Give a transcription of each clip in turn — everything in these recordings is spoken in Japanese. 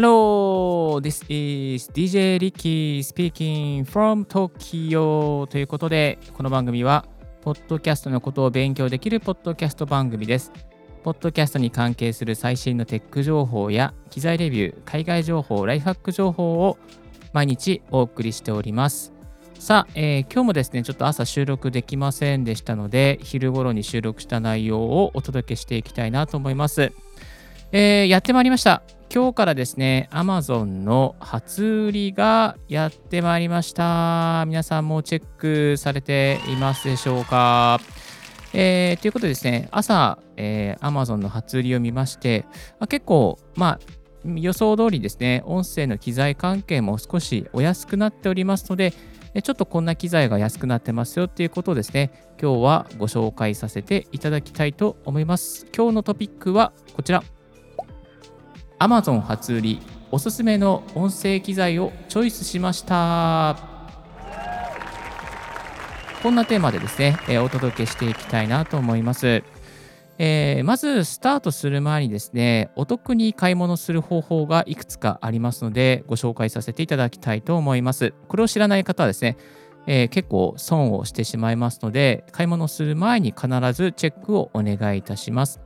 Hello, this is DJ Ricky speaking from Tokyo ということで、この番組は、ポッドキャストのことを勉強できるポッドキャスト番組です。ポッドキャストに関係する最新のテック情報や機材レビュー、海外情報、ライフハック情報を毎日お送りしております。さあ、えー、今日もですね、ちょっと朝収録できませんでしたので、昼頃に収録した内容をお届けしていきたいなと思います。えー、やってまいりました。今日からですね、Amazon の初売りがやってまいりました。皆さんもチェックされていますでしょうか。えー、ということでですね、朝、えー、Amazon の初売りを見まして、あ結構、まあ、予想通りですね、音声の機材関係も少しお安くなっておりますので、ちょっとこんな機材が安くなってますよっていうことをですね、今日はご紹介させていただきたいと思います。今日のトピックはこちら。Amazon 初売り、おすすめの音声機材をチョイスしました。こんなテーマでですね、えお届けしていきたいなと思います。えー、まずスタートする前にですね、お得に買い物する方法がいくつかありますので、ご紹介させていただきたいと思います。これを知らない方はですね、えー、結構損をしてしまいますので、買い物する前に必ずチェックをお願いいたします。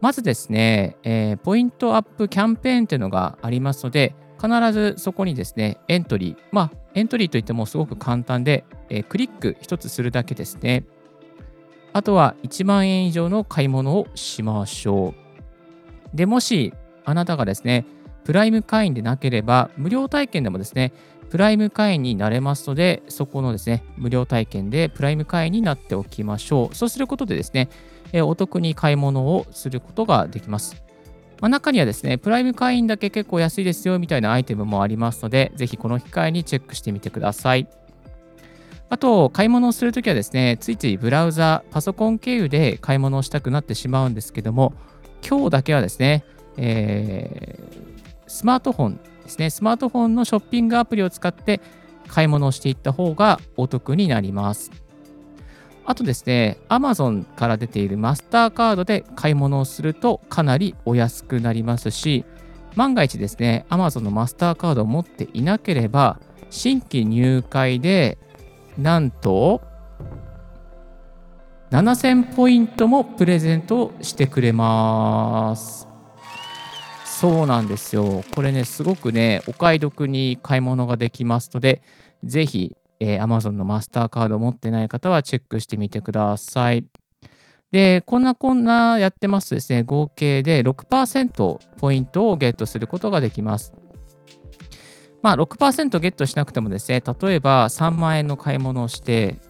まずですね、えー、ポイントアップキャンペーンというのがありますので、必ずそこにですね、エントリー、まあ、エントリーといってもすごく簡単で、えー、クリック1つするだけですね。あとは1万円以上の買い物をしましょう。で、もしあなたがですね、プライム会員でなければ、無料体験でもですね、プライム会員になれますので、そこのですね、無料体験でプライム会員になっておきましょう。そうすることでですね、お得に買い物をすることができます。まあ、中にはですね、プライム会員だけ結構安いですよみたいなアイテムもありますので、ぜひこの機会にチェックしてみてください。あと、買い物をするときはですね、ついついブラウザ、パソコン経由で買い物をしたくなってしまうんですけども、今日だけはですね、えー、スマートフォンですね、スマートフォンのショッピングアプリを使って買い物をしていった方がお得になります。あとですね、Amazon から出ているマスターカードで買い物をするとかなりお安くなりますし、万が一ですね、Amazon のマスターカードを持っていなければ、新規入会でなんと7000ポイントもプレゼントしてくれます。そうなんですよ。これね、すごくね、お買い得に買い物ができますので、ぜひ、えー、Amazon のマスターカードを持ってない方はチェックしてみてください。で、こんなこんなやってますとですね、合計で6%ポイントをゲットすることができます。まあ6%ゲットしなくてもですね、例えば3万円の買い物をして、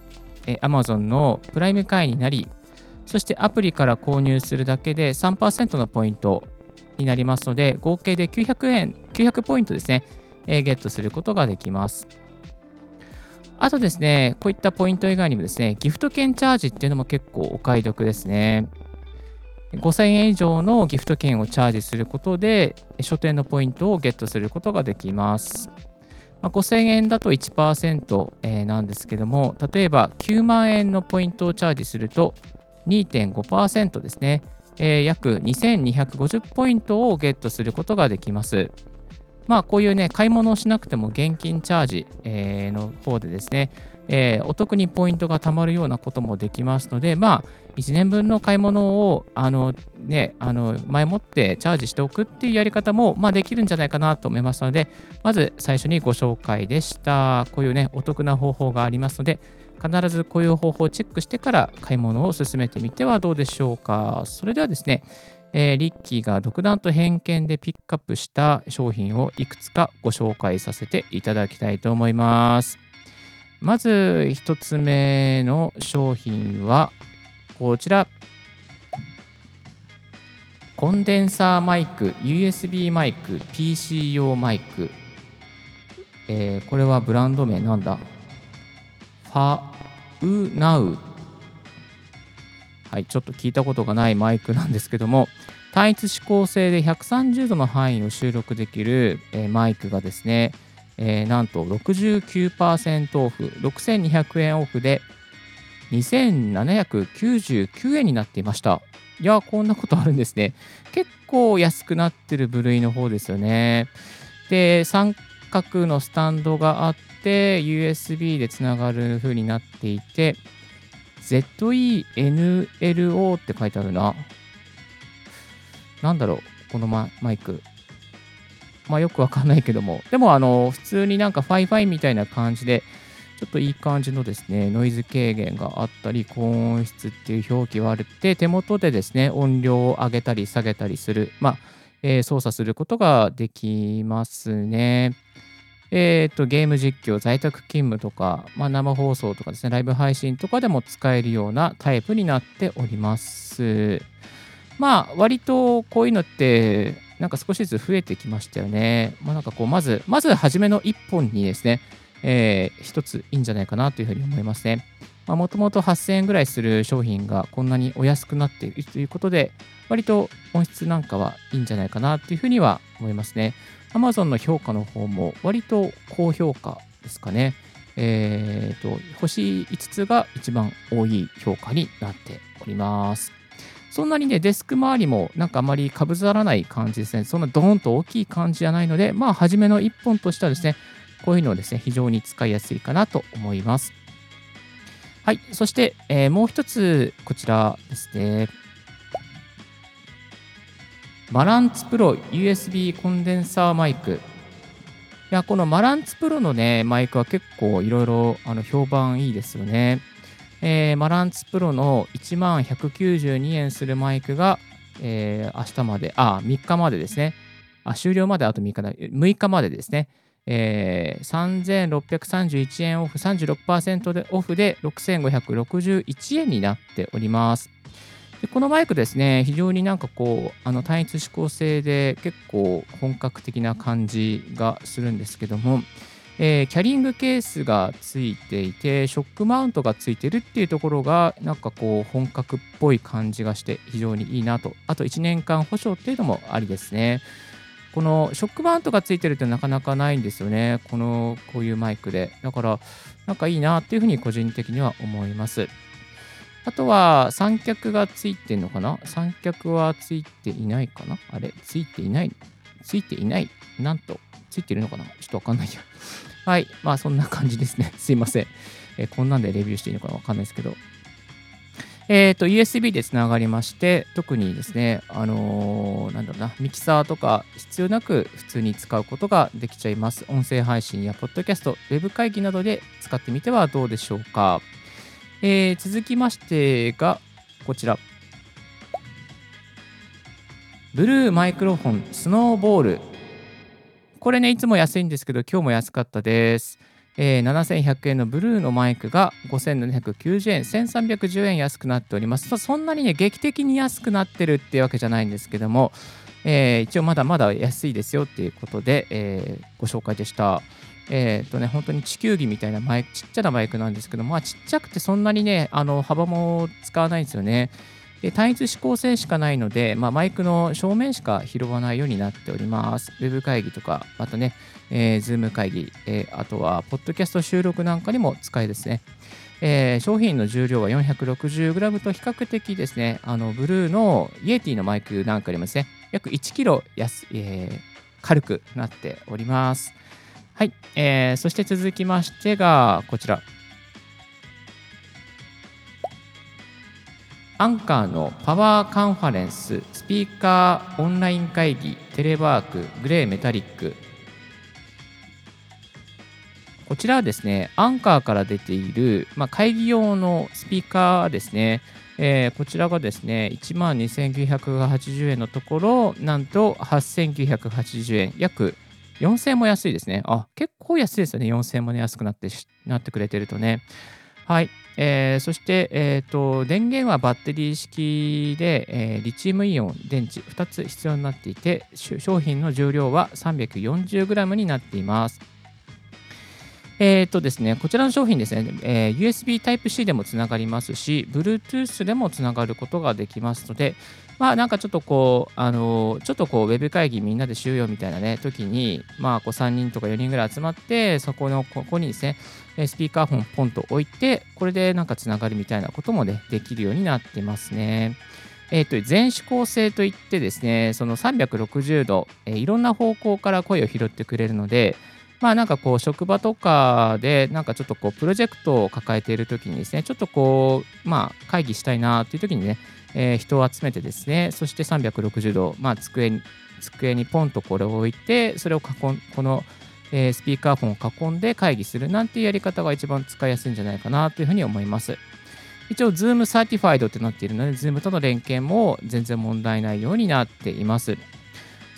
え Amazon のプライム会員になり、そしてアプリから購入するだけで3%のポイントになりますので、合計で900円、900ポイントですね、えゲットすることができます。あとですね、こういったポイント以外にもですね、ギフト券チャージっていうのも結構お買い得ですね。5000円以上のギフト券をチャージすることで、書店のポイントをゲットすることができます。まあ、5000円だと1%、え、なんですけども、例えば9万円のポイントをチャージすると2.5%ですね、えー、約2250ポイントをゲットすることができます。まあ、こういうね、買い物をしなくても現金チャージ、えー、の方でですね、えー、お得にポイントが貯まるようなこともできますので、まあ、1年分の買い物を、あの、ね、あの、前もってチャージしておくっていうやり方も、まあ、できるんじゃないかなと思いますので、まず最初にご紹介でした。こういうね、お得な方法がありますので、必ずこういう方法をチェックしてから買い物を進めてみてはどうでしょうか。それではですね、えー、リッキーが独断と偏見でピックアップした商品をいくつかご紹介させていただきたいと思います。まず1つ目の商品はこちら。コンデンサーマイク USB マイク PC 用マイク、えー、これはブランド名なんだ。ファウナウはいちょっと聞いたことがないマイクなんですけども単一指向性で130度の範囲を収録できる、えー、マイクがですねえー、なんと69%オフ、6200円オフで2799円になっていました。いや、こんなことあるんですね。結構安くなってる部類の方ですよね。で、三角のスタンドがあって、USB でつながる風になっていて、ZENLO って書いてあるな。なんだろう、このマイク。まあよくわかんないけども。でも、あの、普通になんかファイファイみたいな感じで、ちょっといい感じのですね、ノイズ軽減があったり、高音質っていう表記があるって、手元でですね、音量を上げたり下げたりする、まあ、えー、操作することができますね。えっ、と、ゲーム実況、在宅勤務とか、まあ、生放送とかですね、ライブ配信とかでも使えるようなタイプになっております。まあ、割とこういうのって、なんか少しずつ増えてきましたよね。まあ、なんかこう、まず、まず初めの一本にですね、えー、一ついいんじゃないかなというふうに思いますね。もともと8000円ぐらいする商品がこんなにお安くなっているということで、割と音質なんかはいいんじゃないかなというふうには思いますね。Amazon の評価の方も割と高評価ですかね。えっ、ー、と、星5つが一番多い評価になっております。そんなにね、デスク周りもなんかあまりかぶざらない感じですね。そんなドーンと大きい感じじゃないので、まあ、初めの1本としてはですね、こういうのをですね、非常に使いやすいかなと思います。はい。そして、えー、もう一つ、こちらですね。マランツプロ USB コンデンサーマイク。いや、このマランツプロのね、マイクは結構いろいろ評判いいですよね。えー、マランツプロの1万192円するマイクが、えー、明日まで、あ、3日までですね。あ、終了まであと3日だ、6日までですね。えー、3631円オフ36%でオフで6561円になっております。このマイクですね、非常になんかこう、あの単一指向性で結構本格的な感じがするんですけども、えー、キャリングケースがついていて、ショックマウントがついてるっていうところが、なんかこう、本格っぽい感じがして非常にいいなと。あと1年間保証っていうのもありですね。このショックマウントがついてるってなかなかないんですよね。この、こういうマイクで。だから、なんかいいなっていうふうに個人的には思います。あとは、三脚がついてんのかな？三脚はついていないかな？あれ？ついていない？ついていない？なんと、ついてるのかな？ちょっとわかんないや。はい。まあ、そんな感じですね。すいません。え、こんなんでレビューしていいのかわかんないですけど。えっ、ー、と、USB でつながりまして、特にですね、あのー、なんだろうな、ミキサーとか必要なく普通に使うことができちゃいます。音声配信やポッドキャスト、ウェブ会議などで使ってみてはどうでしょうか。えー、続きましてが、こちら。ブルーマイクロフォンスノーボール。これね、いつも安いんですけど、今日も安かったです。えー、7100円のブルーのマイクが5790円、1310円安くなっております。そんなにね、劇的に安くなってるっていうわけじゃないんですけども、えー、一応まだまだ安いですよっていうことで、えー、ご紹介でした。えーとね、本当に地球儀みたいなマイク、ちっちゃなマイクなんですけど、まあちっちゃくてそんなにね、あの幅も使わないんですよね。で単一指向性しかないので、まあ、マイクの正面しか拾わないようになっております。ウェブ会議とか、またね、えー、ズーム会議、えー、あとは、ポッドキャスト収録なんかにも使えですね。えー、商品の重量は 460g と比較的ですね、あのブルーのイエティのマイクなんかよりもですね、約 1kg、えー、軽くなっております。はい、えー、そして続きましてが、こちら。アンカーのパワーカンファレンス、スピーカーオンライン会議、テレワーク、グレーメタリック。こちらはですね、アンカーから出ている、まあ、会議用のスピーカーですね。えー、こちらがですね、12,980円のところ、なんと8,980円、約4000円も安いですね。あ、結構安いですよね。4000円も、ね、安くなってなってくれてるとね。はい。えー、そして、えーと、電源はバッテリー式で、えー、リチウムイオン電池2つ必要になっていて、商品の重量は 340g になっています。えっ、とですね、こちらの商品ですね、えー、USB Type-C でもつながりますし、Bluetooth でもつながることができますので、まあなんかちょっとこう、あのー、ちょっとこう、ウェブ会議みんなでしようよみたいなね、時に、まあこう3人とか4人ぐらい集まって、そこの、ここにですね、スピーカーフォンポンと置いて、これでなんかつながるみたいなこともね、できるようになってますね。えっ、ー、と、全指向性といってですね、その360度、えー、いろんな方向から声を拾ってくれるので、まあなんかこう職場とかでなんかちょっとこうプロジェクトを抱えている時にですね、ちょっとこう、まあ会議したいなという時にね、えー、人を集めてですね、そして360度、まあ机に、机にポンとこれを置いて、それを囲ん、この、えー、スピーカーフォンを囲んで会議するなんていうやり方が一番使いやすいんじゃないかなというふうに思います。一応、Zoom サーティファイドってなっているので、Zoom との連携も全然問題ないようになっています。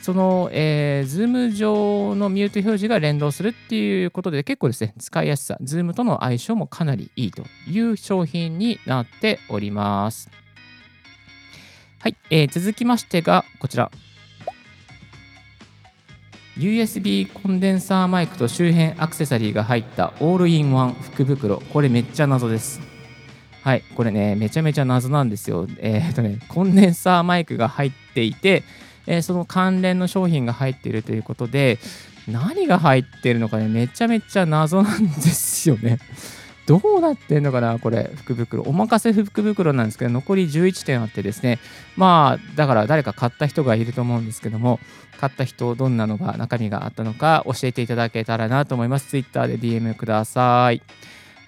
その、えー、Zoom 上のミュート表示が連動するっていうことで結構ですね、使いやすさ、Zoom との相性もかなりいいという商品になっております。はい、えー、続きましてがこちら。USB コンデンサーマイクと周辺アクセサリーが入ったオールインワン福袋。これめっちゃ謎です。はい、これね、めちゃめちゃ謎なんですよ。えー、っとね、コンデンサーマイクが入っていて、えー、その関連の商品が入っているということで、何が入っているのかね、めちゃめちゃ謎なんですよね。どうなってんのかな、これ、福袋。おまかせ福袋なんですけど、残り11点あってですね、まあ、だから誰か買った人がいると思うんですけども、買った人、どんなのが、中身があったのか教えていただけたらなと思います。Twitter で DM ください。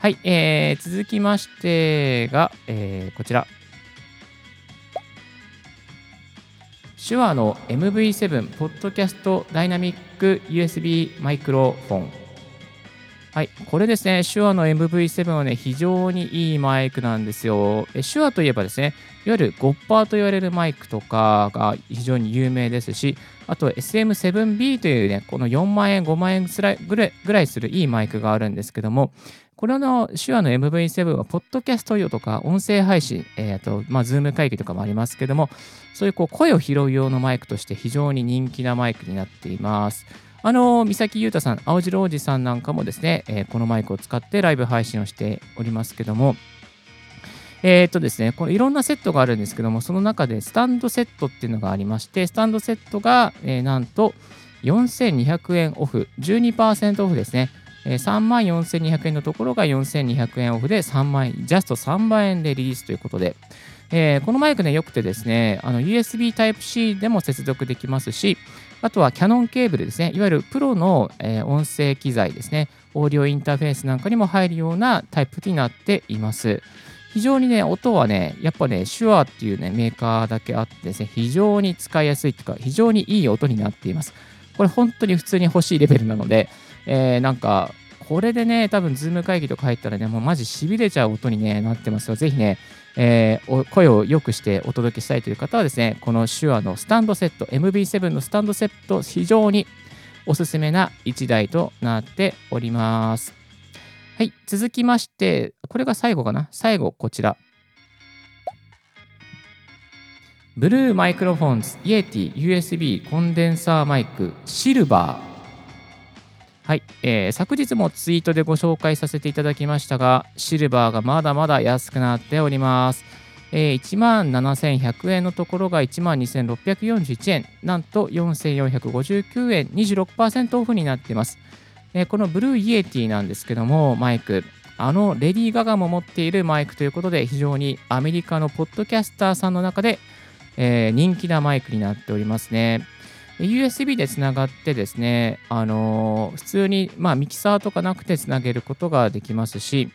はい、えー、続きましてが、えー、こちら。手話の MV7 ポッドキャストダイナミック USB マイクロフォン。はい、これですね、手話の MV7 はね、非常にいいマイクなんですよ。手話といえばですね、いわゆるゴッパーと言われるマイクとかが非常に有名ですし、あと SM7B というね、この4万円、5万円ぐらいぐらいするいいマイクがあるんですけども、これの手話の MV7 は、ポッドキャスト用とか、音声配信、えーとまあ、ズーム会議とかもありますけども、そういうこう声を拾う用のマイクとして非常に人気なマイクになっています。あの、三崎優太さん、青汁王子さんなんかもですね、えー、このマイクを使ってライブ配信をしておりますけども、えっ、ー、とですね、このいろんなセットがあるんですけども、その中でスタンドセットっていうのがありまして、スタンドセットが、えー、なんと4200円オフ、12%オフですね。3万4200円のところが4200円オフで3万円、ジャスト3万円でリリースということで、えー、このマイクね、良くてですね、USB Type-C でも接続できますし、あとはキャノンケーブルですね、いわゆるプロの、音声機材ですね、オーディオインターフェースなんかにも入るようなタイプになっています。非常にね、音はね、やっぱね、 Shure っていうね、メーカーだけあってですね、非常に使いやすいというか、非常にいい音になっています。これ本当に普通に欲しいレベルなので、えー、なんか、これでね、多分、 Zoom 会議とか入ったらね、もうマジ痺れちゃう音に、ね、なってますよ。ぜひね、えー、声を良くしてお届けしたいという方はですね、この Shure のスタンドセット、MB7 のスタンドセット、非常におすすめな1台となっております。はい、続きまして、これが最後かな？最後、こちら。 Blue Microphones、Yeti USB コンデンサーマイク、シルバー。はい、えー、昨日もツイートでご紹介させていただきましたが、シルバーがまだまだ安くなっております。えー、1万7100円のところが1万2641円、なんと4459円、26%オフになっています。えー、この Blue Yeti なんですけども、マイク、あのレディー・ガガも持っているマイクということで、非常にアメリカのポッドキャスターさんの中で、えー、人気なマイクになっておりますね。USB でつながってですね、あのー、普通に、まあ、ミキサーとかなくてつなげることができますし、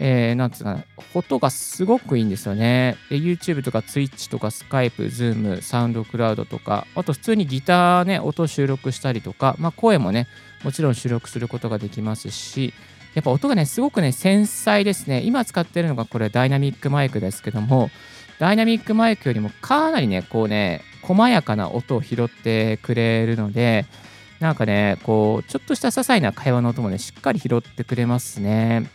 えー、なんつうかな、音がすごくいいんですよね。YouTube とか Twitch とか Skype、Zoom、SoundCloud とか、あと普通にギターね、音収録したりとか、まあ、声もね、もちろん収録することができますし、やっぱ音がね、すごくね、繊細ですね。今使ってるのがこれダイナミックマイクですけども、ダイナミックマイクよりもかなりね、こうね、細やかな音を拾ってくれるので、なんかね、こう、ちょっとした些細な会話の音もね、しっかり拾ってくれますね。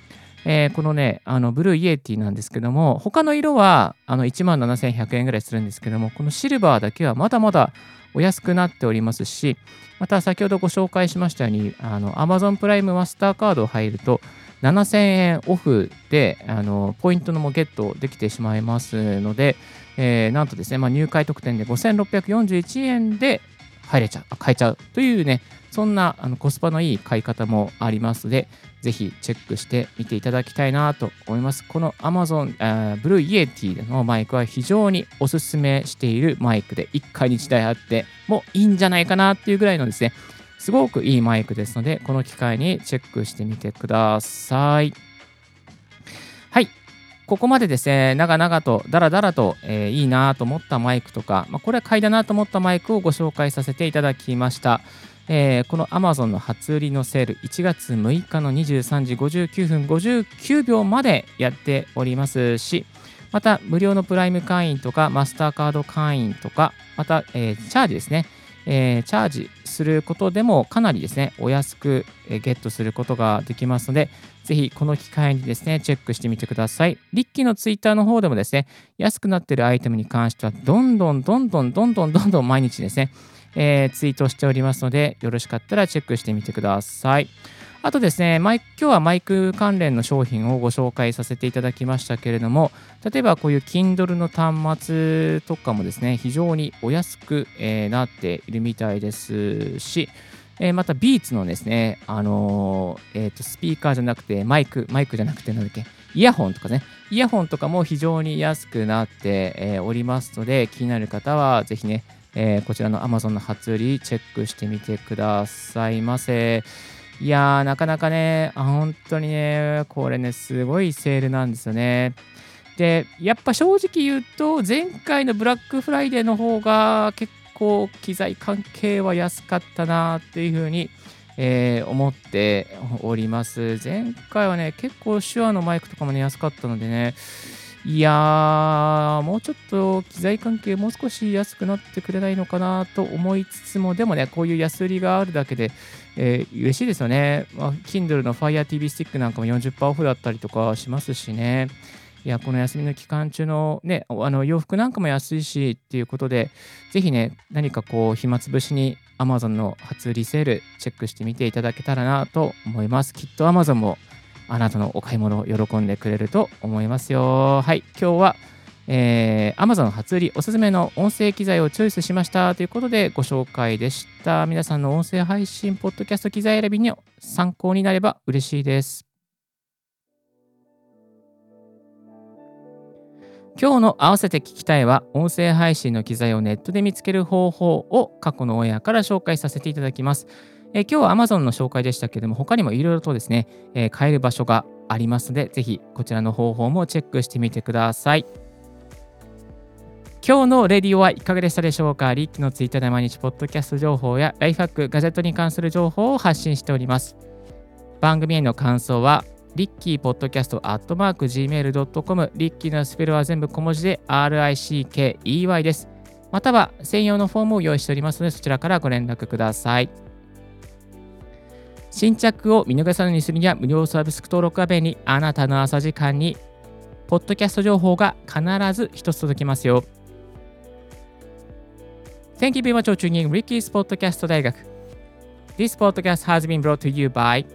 えー、このね、あの Blue Yeti なんですけども、他の色はあの17,100円ぐらいするんですけども、このシルバーだけはまだまだお安くなっておりますし、また先ほどご紹介しましたように、あの Amazon プライムマスターカードを入ると、7000円オフであのポイントのもゲットできてしまいますので、えー、なんとですね、まあ、入会特典で5641円で入れちゃう、買えちゃうというね、そんなあのコスパのいい買い方もありますので、ぜひチェックしてみていただきたいなと思います。この Amazon、 Blue Yeti のマイクは非常におすすめしているマイクで、一家に1台あってもいいんじゃないかなっていうぐらいのですね、すごくいいマイクですので、この機会にチェックしてみてください。はい。ここまでですね、長々と、だらだらと、えー、いいなと思ったマイクとか、まあ、これは買いだなと思ったマイクをご紹介させていただきました。えー、この Amazon の初売りのセール、1月6日の23時59分59秒までやっておりますし、また無料のプライム会員とかマスターカード会員とか、また、えー、チャージですね、えー、チャージすることでもかなりですね、お安くゲットすることができますので、ぜひこの機会にですね、チェックしてみてください。リッキーのツイッターの方でもですね、安くなっているアイテムに関しては、どんどんどんどんどんどんどんどん毎日ですね、えー、ツイートしておりますので、よろしかったらチェックしてみてください。あとですね、今日はマイク関連の商品をご紹介させていただきましたけれども、例えばこういう Kindle の端末とかもですね、非常にお安く、なっているみたいですし、また Beats のですね、あのー、えーと、スピーカーじゃなくてマイク、マイクじゃなくてなんだっけ、イヤホンとかね、イヤホンとかも非常に安くなって、え、おりますので、気になる方はぜひね、え、こちらの Amazon の初売りチェックしてみてくださいませ。いやー、なかなかね、本当にね、これね、すごいセールなんですよね。で、やっぱ正直言うと、前回のブラックフライデーの方が結構機材関係は安かったなっていうふうに、えー、思っております。前回はね、結構手話のマイクとかもね、安かったのでね、いやー、もうちょっと機材関係もう少し安くなってくれないのかなと思いつつも、でもね、こういう安売りがあるだけで、えー、嬉しいですよね。まあ、Kindle の Fire TV スティックなんかも40%オフだったりとかしますしね。いや、この休みの期間中のね、あの洋服なんかも安いしっていうことで、ぜひね、何かこう、暇つぶしに Amazon の初売りセールチェックしてみていただけたらなと思います。きっと Amazon もあなたのお買い物を喜んでくれると思いますよ。はい、今日は、えー、Amazon 初売りおすすめの音声機材をチョイスしましたということでご紹介でした。皆さんの音声配信、ポッドキャスト機材選びに参考になれば嬉しいです。今日の合わせて聞きたいは音声配信の機材をネットで見つける方法を過去のオンエアから紹介させていただきます。え今日は Amazon の紹介でしたけども、他にもいろいろとですね、え買える場所がありますので、ぜひこちらの方法もチェックしてみてください。今日のレディオはいかがでしたでしょうか？リッキーのツイッターで毎日ポッドキャスト情報やライフハック、ガジェットに関する情報を発信しております。番組への感想は、リッキーポッドキャストアットマーク Gmail.com リッキーのスペルは全部小文字で RICKEY です。または専用のフォームを用意しておりますのでそちらからご連絡ください。新着を見逃さないにするには無料サービス登録画面にあなたの朝時間にポッドキャスト情報が必ず一つ届きますよ。Thank you very much for tuning in Ricky's Podcast 大学。This podcast has been brought to you by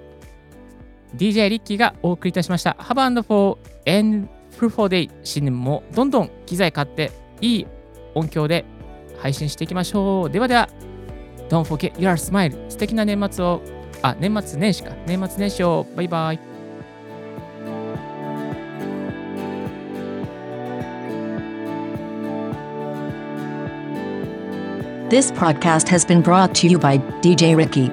DJ リッキーがお送りいたしました。Have a wonderful and fruitful day 新年もどんどん機材買っていい音響で配信していきましょう。ではでは、Don't forget your smile 素敵な年末をあ、年末年始か。年末年始を。バイバイ。This podcast has been brought to you by DJ Ricky.